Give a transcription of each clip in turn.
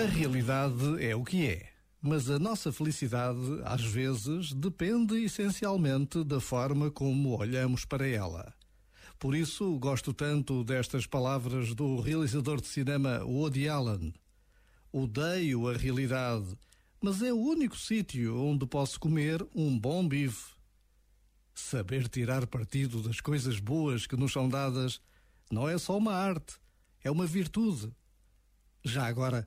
A realidade é o que é, mas a nossa felicidade, às vezes, depende essencialmente da forma como olhamos para ela. Por isso, gosto tanto destas palavras do realizador de cinema Woody Allen. Odeio a realidade, mas é o único sítio onde posso comer um bom bife. Saber tirar partido das coisas boas que nos são dadas não é só uma arte, é uma virtude. Já agora,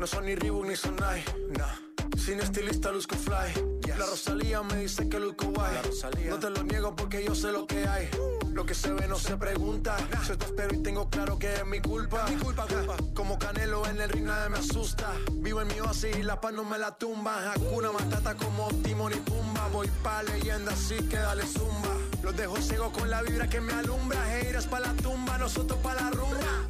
No son ni Reebok ni Sonai, nah. Sin estilista luzco fly. La Rosalía me dice que luzco guay. No te lo niego porque yo sé lo que hay. Lo que se ve no se pregunta. Yo te espero y tengo claro que es mi culpa. Mi culpa, culpa. Como Canelo en el ring nadie me asusta. Vivo en mi oasis y la paz no me la tumba. Hakuna Matata como Timon y Pumba. Voy pa' leyenda así que dale zumba. Los dejo ciego con la vibra que me alumbra. Heiras pa' la tumba, nosotros pa' la rumba.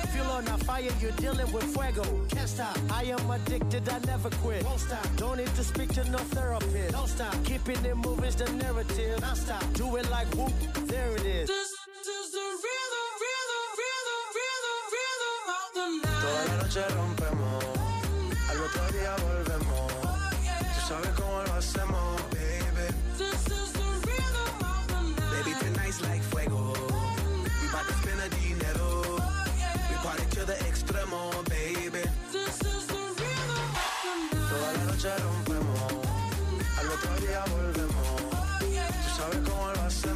Feel on a fire, you're dealing with fuego. Can't stop, I am addicted, I never quit. Won't stop, don't need to speak to no therapist. Don't stop, keeping it moving's the narrative. Don't stop, do it like whoop, there it is. Toda la noche rompemos, al otro día volvemos. Tú sabes cómo lo hacemos, baby. Baby, tonight's like fuego. We bout to spend the dinero. The extremo, baby. Toda la noche rompemos, al otro día volvemos. Tú sabes cómo lo hacemos,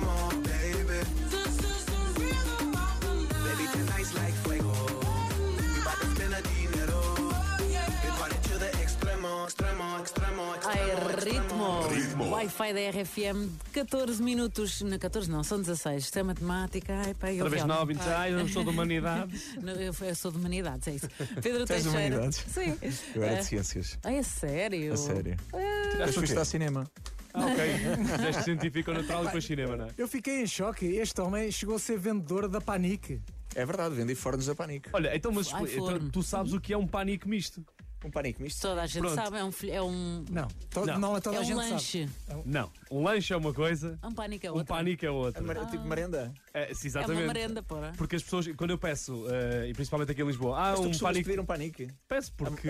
extremo. ritmo. Ritmo. Wi-Fi da RFM, 14 minutos. Não, 14 não, são 16. Isto é matemática. Ai, pá, eu Outra vez realmente- 9, 26, eu não sou de humanidades. Não, eu, eu sou de humanidades, é isso. Pedro de Teixeira. humanidades? Sim. Eu era É. de ciências. Ai, é sério? A sério. Ah, Depois fui estudar cinema. Ah, ok. Fizeste científico natural e depois cinema, não é? Eu fiquei em choque. Este homem chegou a ser vendedor da Panique. É verdade, vendi fornos a panico. Olha, então, mas Ai, expli- então, forno. tu sabes o que é um pânico misto? Um panico misto. toda a gente Pronto. sabe, é um, filho- é um, Não, to- Não. não, toda é a um gente lanche. sabe. Não. Um lanche é uma coisa, Um pânico é um pânico é outra. A mer- Tipo merenda. É, sim, É exatamente. uma merenda, porra. Porque as pessoas, quando eu peço, eh, e principalmente aqui em Lisboa, ah, Mas tu um costumas pânico. pedir um panico. Peço porque.